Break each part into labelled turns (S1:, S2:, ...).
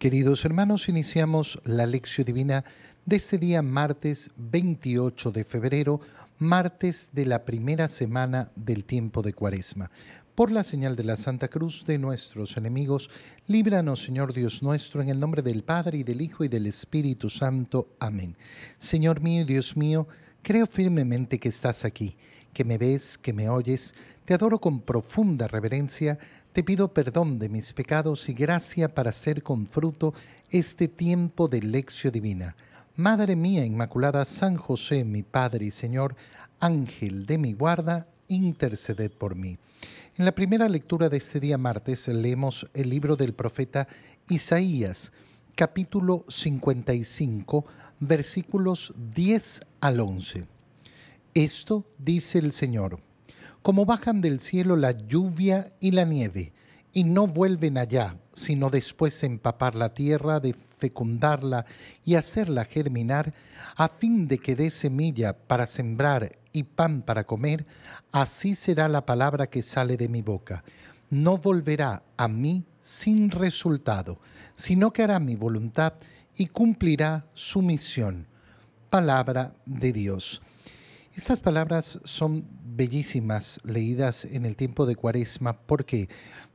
S1: Queridos hermanos, iniciamos la lección divina de este día martes 28 de febrero, martes de la primera semana del tiempo de Cuaresma. Por la señal de la Santa Cruz de nuestros enemigos, líbranos, Señor Dios nuestro, en el nombre del Padre y del Hijo y del Espíritu Santo. Amén. Señor mío Dios mío, creo firmemente que estás aquí, que me ves, que me oyes. Te adoro con profunda reverencia te pido perdón de mis pecados y gracia para hacer con fruto este tiempo de lección divina. Madre mía Inmaculada, San José, mi Padre y Señor, Ángel de mi guarda, interceded por mí. En la primera lectura de este día martes leemos el libro del profeta Isaías, capítulo 55, versículos 10 al 11. Esto dice el Señor como bajan del cielo la lluvia y la nieve, y no vuelven allá, sino después empapar la tierra, de fecundarla y hacerla germinar, a fin de que dé semilla para sembrar y pan para comer, así será la palabra que sale de mi boca. No volverá a mí sin resultado, sino que hará mi voluntad y cumplirá su misión. Palabra de Dios. Estas palabras son bellísimas leídas en el tiempo de Cuaresma. ¿Por qué?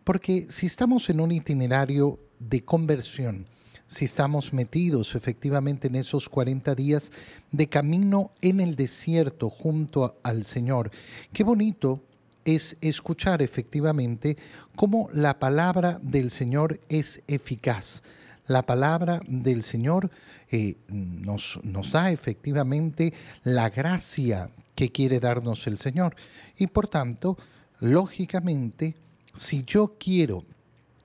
S1: Porque si estamos en un itinerario de conversión, si estamos metidos efectivamente en esos 40 días de camino en el desierto junto al Señor, qué bonito es escuchar efectivamente cómo la palabra del Señor es eficaz. La palabra del Señor eh, nos, nos da efectivamente la gracia que quiere darnos el Señor. Y por tanto, lógicamente, si yo quiero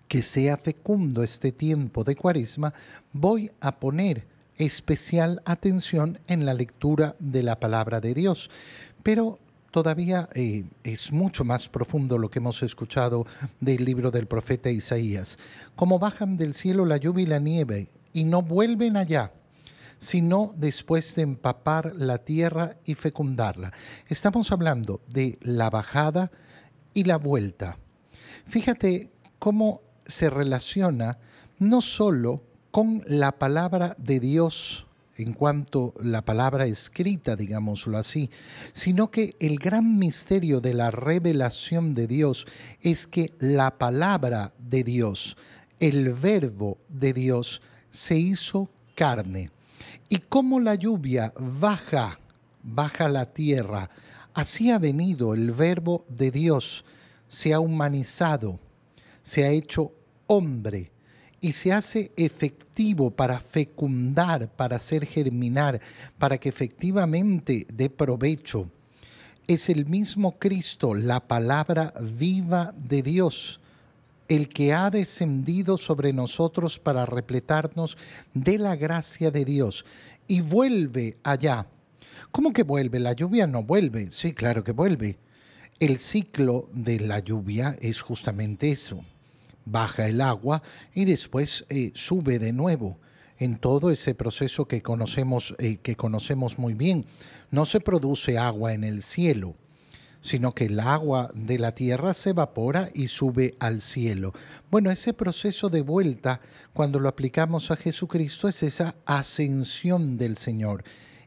S1: que sea fecundo este tiempo de cuaresma, voy a poner especial atención en la lectura de la palabra de Dios. Pero todavía eh, es mucho más profundo lo que hemos escuchado del libro del profeta Isaías. Como bajan del cielo la lluvia y la nieve y no vuelven allá, sino después de empapar la tierra y fecundarla. Estamos hablando de la bajada y la vuelta. Fíjate cómo se relaciona no solo con la palabra de Dios en cuanto la palabra escrita, digámoslo así, sino que el gran misterio de la revelación de Dios es que la palabra de Dios, el verbo de Dios, se hizo carne. Y como la lluvia baja, baja la tierra, así ha venido el verbo de Dios, se ha humanizado, se ha hecho hombre y se hace efectivo para fecundar, para hacer germinar, para que efectivamente dé provecho. Es el mismo Cristo, la palabra viva de Dios, el que ha descendido sobre nosotros para repletarnos de la gracia de Dios y vuelve allá. ¿Cómo que vuelve? La lluvia no vuelve. Sí, claro que vuelve. El ciclo de la lluvia es justamente eso. Baja el agua y después eh, sube de nuevo en todo ese proceso que conocemos, eh, que conocemos muy bien. No se produce agua en el cielo sino que el agua de la tierra se evapora y sube al cielo. Bueno, ese proceso de vuelta, cuando lo aplicamos a Jesucristo, es esa ascensión del Señor.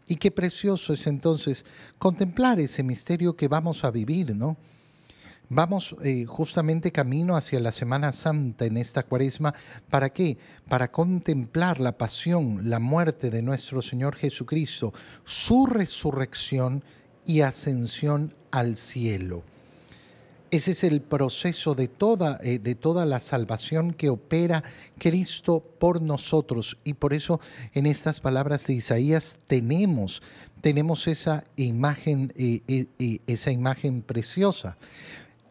S1: Y qué precioso es entonces contemplar ese misterio que vamos a vivir, ¿no? Vamos eh, justamente camino hacia la Semana Santa en esta cuaresma. ¿Para qué? Para contemplar la pasión, la muerte de nuestro Señor Jesucristo, su resurrección y ascensión al cielo. Ese es el proceso de toda, eh, de toda la salvación que opera Cristo por nosotros. Y por eso en estas palabras de Isaías tenemos, tenemos esa imagen, eh, eh, esa imagen preciosa.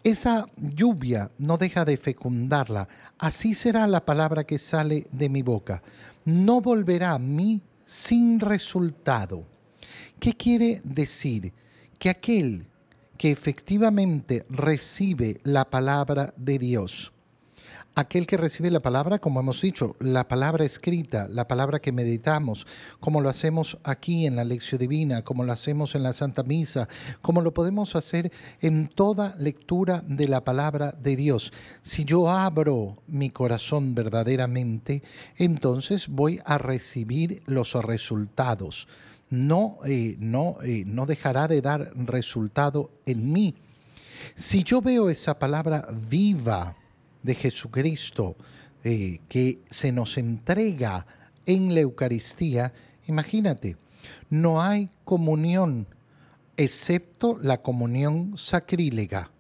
S1: Esa lluvia no deja de fecundarla. Así será la palabra que sale de mi boca. No volverá a mí sin resultado. ¿Qué quiere decir? Que aquel que efectivamente recibe la palabra de Dios, aquel que recibe la palabra, como hemos dicho, la palabra escrita, la palabra que meditamos, como lo hacemos aquí en la lección divina, como lo hacemos en la Santa Misa, como lo podemos hacer en toda lectura de la palabra de Dios. Si yo abro mi corazón verdaderamente, entonces voy a recibir los resultados. No, eh, no, eh, no dejará de dar resultado en mí. Si yo veo esa palabra viva, de Jesucristo eh, que se nos entrega en la Eucaristía, imagínate, no hay comunión excepto la comunión sacrílega.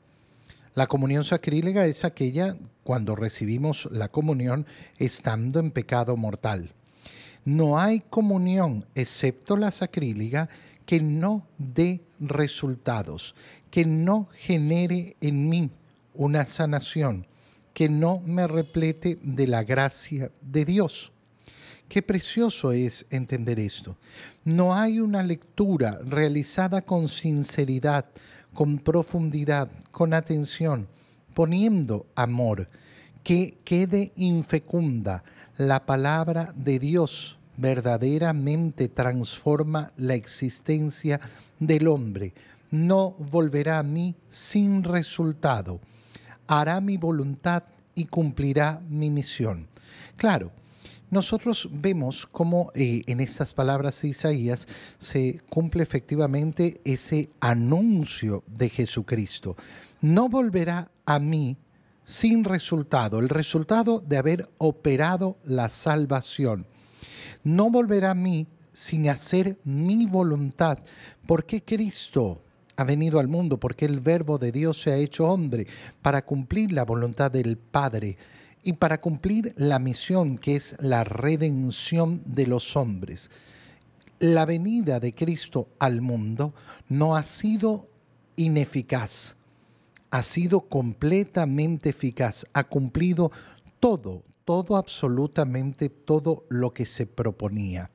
S1: La comunión sacrílega es aquella cuando recibimos la comunión estando en pecado mortal. No hay comunión excepto la sacrílega que no dé resultados, que no genere en mí una sanación, que no me replete de la gracia de Dios. Qué precioso es entender esto. No hay una lectura realizada con sinceridad, con profundidad, con atención, poniendo amor, que quede infecunda. La palabra de Dios verdaderamente transforma la existencia del hombre. No volverá a mí sin resultado hará mi voluntad y cumplirá mi misión. Claro, nosotros vemos cómo eh, en estas palabras de Isaías se cumple efectivamente ese anuncio de Jesucristo. No volverá a mí sin resultado, el resultado de haber operado la salvación. No volverá a mí sin hacer mi voluntad, porque Cristo ha venido al mundo porque el verbo de Dios se ha hecho hombre para cumplir la voluntad del Padre y para cumplir la misión que es la redención de los hombres. La venida de Cristo al mundo no ha sido ineficaz, ha sido completamente eficaz, ha cumplido todo, todo absolutamente todo lo que se proponía.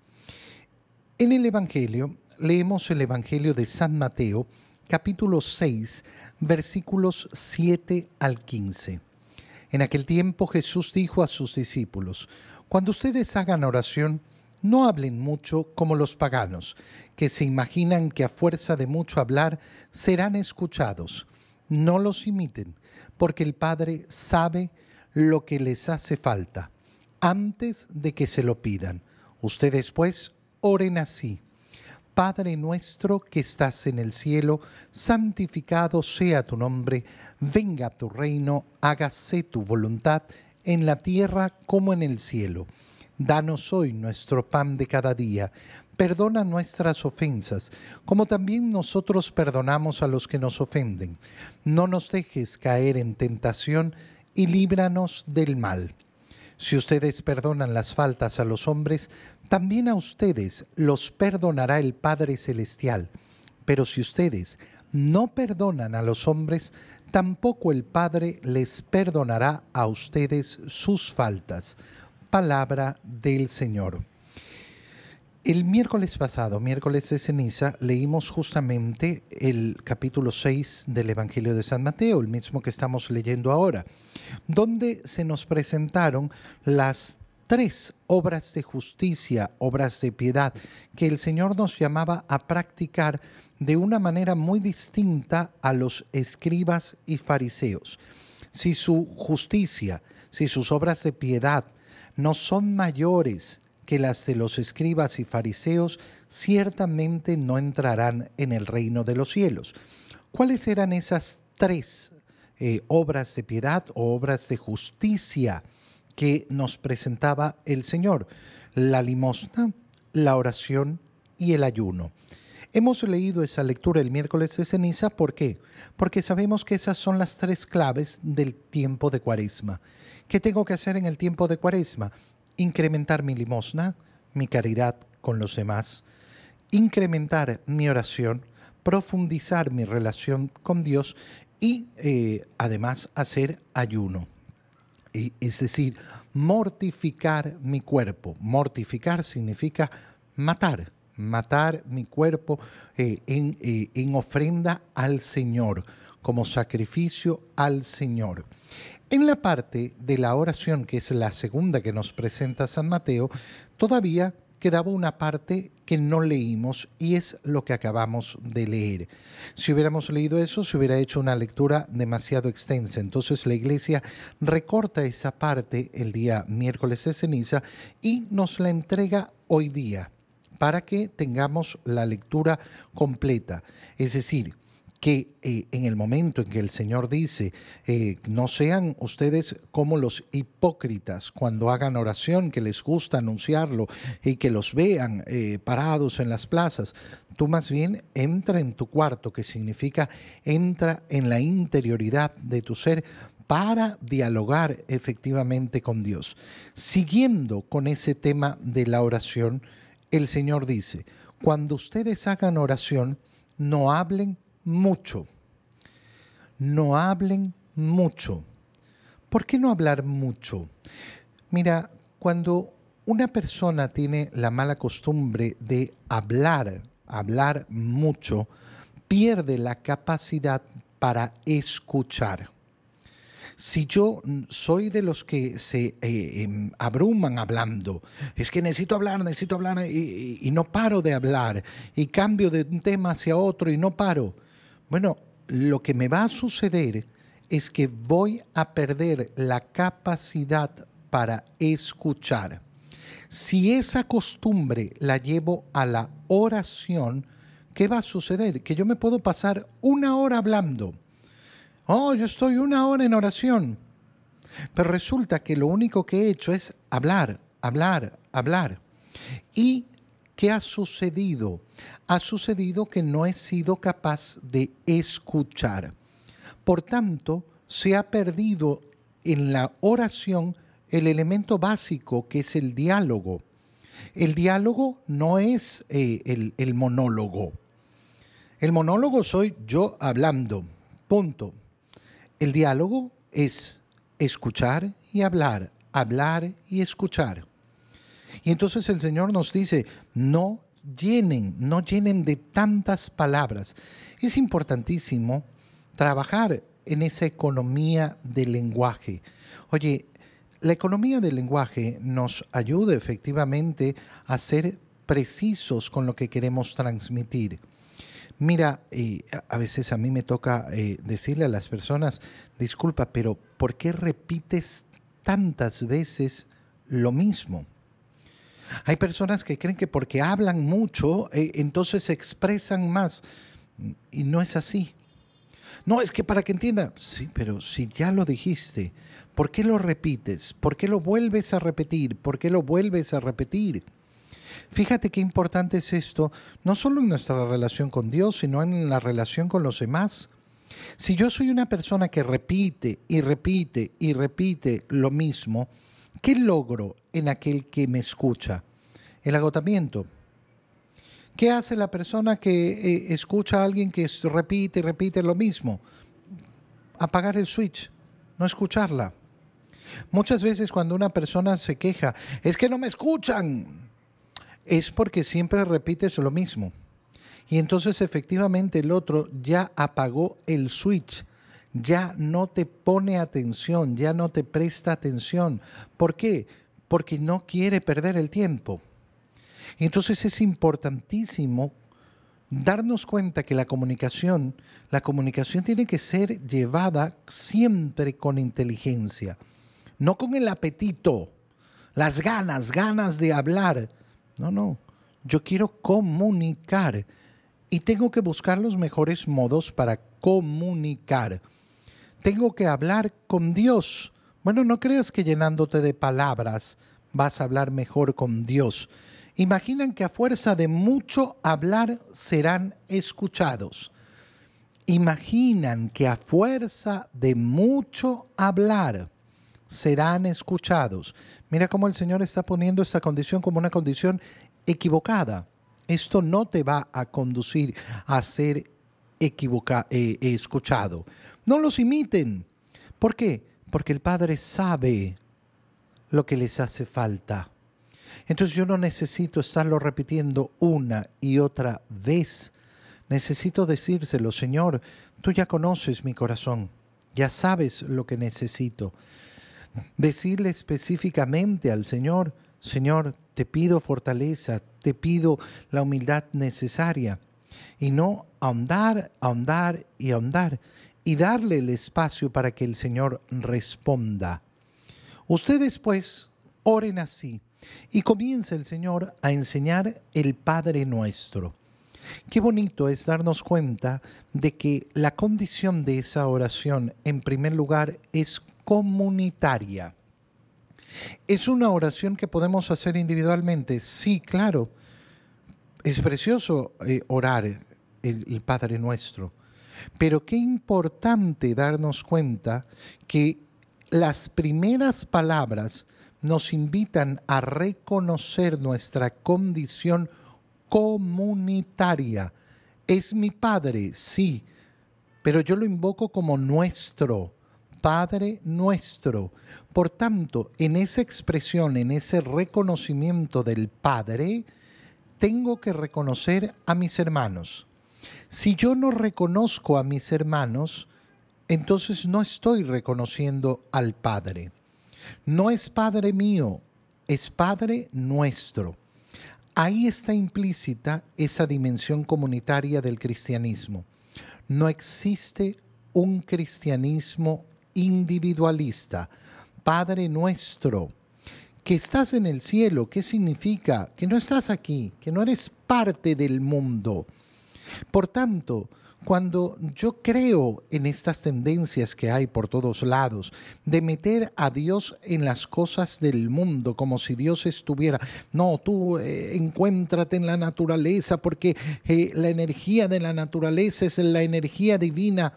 S1: En el Evangelio, leemos el Evangelio de San Mateo, capítulo 6, versículos 7 al 15. En aquel tiempo Jesús dijo a sus discípulos, Cuando ustedes hagan oración, no hablen mucho como los paganos, que se imaginan que a fuerza de mucho hablar serán escuchados. No los imiten, porque el Padre sabe lo que les hace falta, antes de que se lo pidan. Ustedes pues oren así. Padre nuestro que estás en el cielo, santificado sea tu nombre, venga tu reino, hágase tu voluntad en la tierra como en el cielo. Danos hoy nuestro pan de cada día. Perdona nuestras ofensas, como también nosotros perdonamos a los que nos ofenden. No nos dejes caer en tentación y líbranos del mal. Si ustedes perdonan las faltas a los hombres, también a ustedes los perdonará el Padre Celestial. Pero si ustedes no perdonan a los hombres, tampoco el Padre les perdonará a ustedes sus faltas. Palabra del Señor. El miércoles pasado, miércoles de ceniza, leímos justamente el capítulo 6 del Evangelio de San Mateo, el mismo que estamos leyendo ahora, donde se nos presentaron las tres obras de justicia, obras de piedad, que el Señor nos llamaba a practicar de una manera muy distinta a los escribas y fariseos. Si su justicia, si sus obras de piedad no son mayores que las de los escribas y fariseos ciertamente no entrarán en el reino de los cielos. ¿Cuáles eran esas tres eh, obras de piedad o obras de justicia que nos presentaba el Señor? La limosna, la oración y el ayuno. Hemos leído esa lectura el miércoles de ceniza, ¿por qué? Porque sabemos que esas son las tres claves del tiempo de cuaresma. ¿Qué tengo que hacer en el tiempo de cuaresma? Incrementar mi limosna, mi caridad con los demás, incrementar mi oración, profundizar mi relación con Dios y eh, además hacer ayuno. es decir, mortificar mi cuerpo. Mortificar significa matar, matar mi cuerpo eh, en, eh, en ofrenda al Señor, como sacrificio al Señor. En la parte de la oración, que es la segunda que nos presenta San Mateo, todavía quedaba una parte que no leímos y es lo que acabamos de leer. Si hubiéramos leído eso, se hubiera hecho una lectura demasiado extensa. Entonces la iglesia recorta esa parte el día miércoles de ceniza y nos la entrega hoy día para que tengamos la lectura completa. Es decir, que eh, en el momento en que el Señor dice, eh, no sean ustedes como los hipócritas cuando hagan oración, que les gusta anunciarlo y que los vean eh, parados en las plazas, tú más bien entra en tu cuarto, que significa entra en la interioridad de tu ser para dialogar efectivamente con Dios. Siguiendo con ese tema de la oración, el Señor dice, cuando ustedes hagan oración, no hablen mucho. No hablen mucho. ¿Por qué no hablar mucho? Mira, cuando una persona tiene la mala costumbre de hablar, hablar mucho, pierde la capacidad para escuchar. Si yo soy de los que se eh, em, abruman hablando, es que necesito hablar, necesito hablar y, y no paro de hablar, y cambio de un tema hacia otro y no paro, bueno, lo que me va a suceder es que voy a perder la capacidad para escuchar. Si esa costumbre la llevo a la oración, ¿qué va a suceder? Que yo me puedo pasar una hora hablando. Oh, yo estoy una hora en oración. Pero resulta que lo único que he hecho es hablar, hablar, hablar. Y ¿Qué ha sucedido? Ha sucedido que no he sido capaz de escuchar. Por tanto, se ha perdido en la oración el elemento básico que es el diálogo. El diálogo no es eh, el, el monólogo. El monólogo soy yo hablando, punto. El diálogo es escuchar y hablar, hablar y escuchar. Y entonces el Señor nos dice, no llenen, no llenen de tantas palabras. Es importantísimo trabajar en esa economía del lenguaje. Oye, la economía del lenguaje nos ayuda efectivamente a ser precisos con lo que queremos transmitir. Mira, eh, a veces a mí me toca eh, decirle a las personas, disculpa, pero ¿por qué repites tantas veces lo mismo? Hay personas que creen que porque hablan mucho, eh, entonces se expresan más. Y no es así. No, es que para que entienda, sí, pero si ya lo dijiste, ¿por qué lo repites? ¿Por qué lo vuelves a repetir? ¿Por qué lo vuelves a repetir? Fíjate qué importante es esto, no solo en nuestra relación con Dios, sino en la relación con los demás. Si yo soy una persona que repite y repite y repite lo mismo, ¿Qué logro en aquel que me escucha? El agotamiento. ¿Qué hace la persona que eh, escucha a alguien que repite y repite lo mismo? Apagar el switch, no escucharla. Muchas veces cuando una persona se queja, es que no me escuchan, es porque siempre repites lo mismo. Y entonces efectivamente el otro ya apagó el switch ya no te pone atención, ya no te presta atención. ¿Por qué? Porque no quiere perder el tiempo. Entonces es importantísimo darnos cuenta que la comunicación, la comunicación tiene que ser llevada siempre con inteligencia, no con el apetito, las ganas, ganas de hablar. No, no, yo quiero comunicar y tengo que buscar los mejores modos para comunicar tengo que hablar con Dios. Bueno, no creas que llenándote de palabras vas a hablar mejor con Dios. Imaginan que a fuerza de mucho hablar serán escuchados. Imaginan que a fuerza de mucho hablar serán escuchados. Mira cómo el Señor está poniendo esta condición como una condición equivocada. Esto no te va a conducir a ser eh, escuchado. No los imiten. ¿Por qué? Porque el Padre sabe lo que les hace falta. Entonces yo no necesito estarlo repitiendo una y otra vez. Necesito decírselo, Señor, tú ya conoces mi corazón. Ya sabes lo que necesito. Decirle específicamente al Señor, Señor, te pido fortaleza, te pido la humildad necesaria. Y no ahondar, ahondar y ahondar. Y darle el espacio para que el Señor responda. Ustedes pues oren así. Y comienza el Señor a enseñar el Padre nuestro. Qué bonito es darnos cuenta de que la condición de esa oración, en primer lugar, es comunitaria. ¿Es una oración que podemos hacer individualmente? Sí, claro. Es precioso eh, orar el, el Padre nuestro. Pero qué importante darnos cuenta que las primeras palabras nos invitan a reconocer nuestra condición comunitaria. Es mi Padre, sí, pero yo lo invoco como nuestro, Padre nuestro. Por tanto, en esa expresión, en ese reconocimiento del Padre, tengo que reconocer a mis hermanos. Si yo no reconozco a mis hermanos, entonces no estoy reconociendo al Padre. No es Padre mío, es Padre nuestro. Ahí está implícita esa dimensión comunitaria del cristianismo. No existe un cristianismo individualista. Padre nuestro, que estás en el cielo, ¿qué significa? Que no estás aquí, que no eres parte del mundo. Por tanto, cuando yo creo en estas tendencias que hay por todos lados, de meter a Dios en las cosas del mundo, como si Dios estuviera, no, tú eh, en la naturaleza, porque eh, la energía de la naturaleza es la energía divina.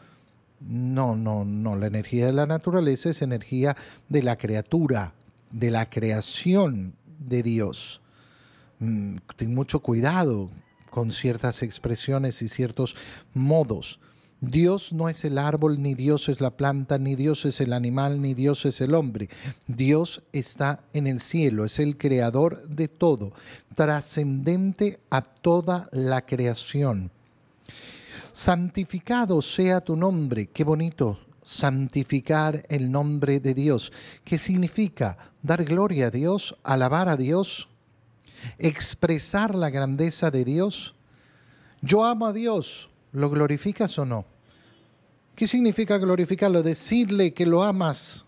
S1: No, no, no, la energía de la naturaleza es energía de la criatura, de la creación de Dios. Mm, ten mucho cuidado con ciertas expresiones y ciertos modos. Dios no es el árbol, ni Dios es la planta, ni Dios es el animal, ni Dios es el hombre. Dios está en el cielo, es el creador de todo, trascendente a toda la creación. Santificado sea tu nombre, qué bonito, santificar el nombre de Dios. ¿Qué significa? Dar gloria a Dios, alabar a Dios, expresar la grandeza de Dios. Yo amo a Dios, ¿lo glorificas o no? ¿Qué significa glorificarlo? Decirle que lo amas.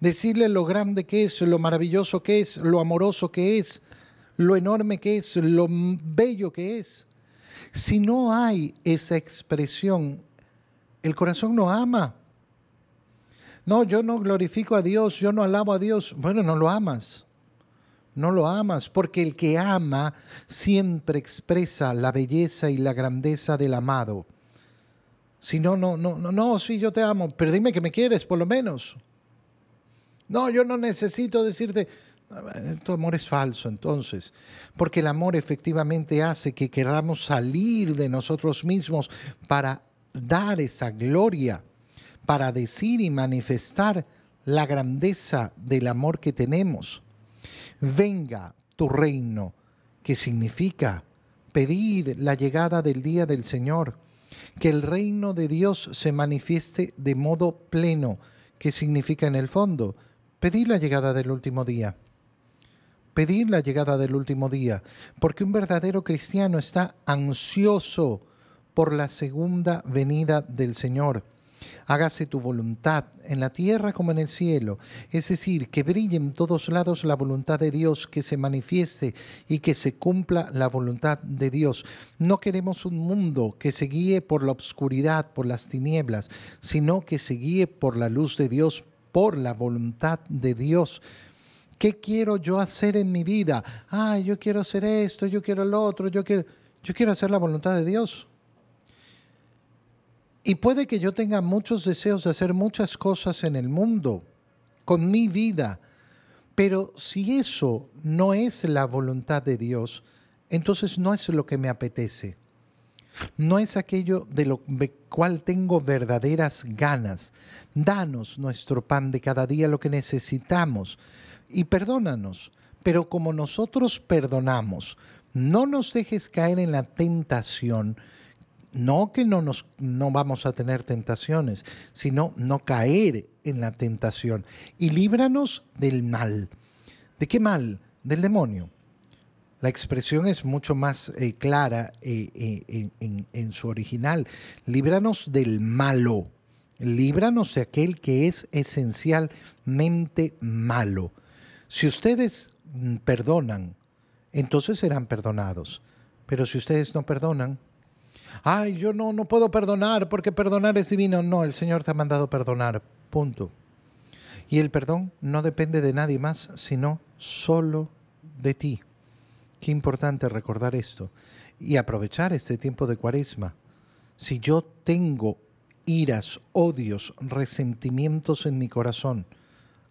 S1: Decirle lo grande que es, lo maravilloso que es, lo amoroso que es, lo enorme que es, lo bello que es. Si no hay esa expresión, el corazón no ama. No, yo no glorifico a Dios, yo no alabo a Dios. Bueno, no lo amas no lo amas, porque el que ama siempre expresa la belleza y la grandeza del amado. Si no, no, no, no, no, sí, yo te amo, pero dime que me quieres, por lo menos. No, yo no necesito decirte, tu amor es falso entonces, porque el amor efectivamente hace que queramos salir de nosotros mismos para dar esa gloria, para decir y manifestar la grandeza del amor que tenemos venga tu reino, que significa pedir la llegada del día del Señor, que el reino de Dios se manifieste de modo pleno, que significa en el fondo pedir la llegada del último día. Pedir la llegada del último día, porque un verdadero cristiano está ansioso por la segunda venida del Señor hágase tu voluntad en la tierra como en el cielo. Es decir, que brille en todos lados la voluntad de Dios, que se manifieste y que se cumpla la voluntad de Dios. No queremos un mundo que se guíe por la obscuridad, por las tinieblas, sino que se guíe por la luz de Dios, por la voluntad de Dios. ¿Qué quiero yo hacer en mi vida? Ah, yo quiero hacer esto, yo quiero lo otro, yo quiero, yo quiero hacer la voluntad de Dios. Y puede que yo tenga muchos deseos de hacer muchas cosas en el mundo, con mi vida, pero si eso no es la voluntad de Dios, entonces no es lo que me apetece. No es aquello de lo cual tengo verdaderas ganas. Danos nuestro pan de cada día, lo que necesitamos, y perdónanos. Pero como nosotros perdonamos, no nos dejes caer en la tentación no que no, nos, no vamos a tener tentaciones, sino no caer en la tentación. Y líbranos del mal. ¿De qué mal? Del demonio. La expresión es mucho más eh, clara eh, eh, en, en su original. Líbranos del malo. Líbranos de aquel que es esencialmente malo. Si ustedes mm, perdonan, entonces serán perdonados. Pero si ustedes no perdonan, ay, yo no, no puedo perdonar porque perdonar es divino. No, el Señor te ha mandado perdonar, punto. Y el perdón no depende de nadie más, sino solo de ti. Qué importante recordar esto y aprovechar este tiempo de cuaresma. Si yo tengo iras, odios, resentimientos en mi corazón,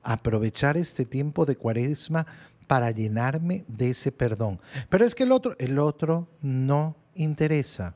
S1: aprovechar este tiempo de cuaresma para llenarme de ese perdón. Pero es que el otro, el otro no interesa.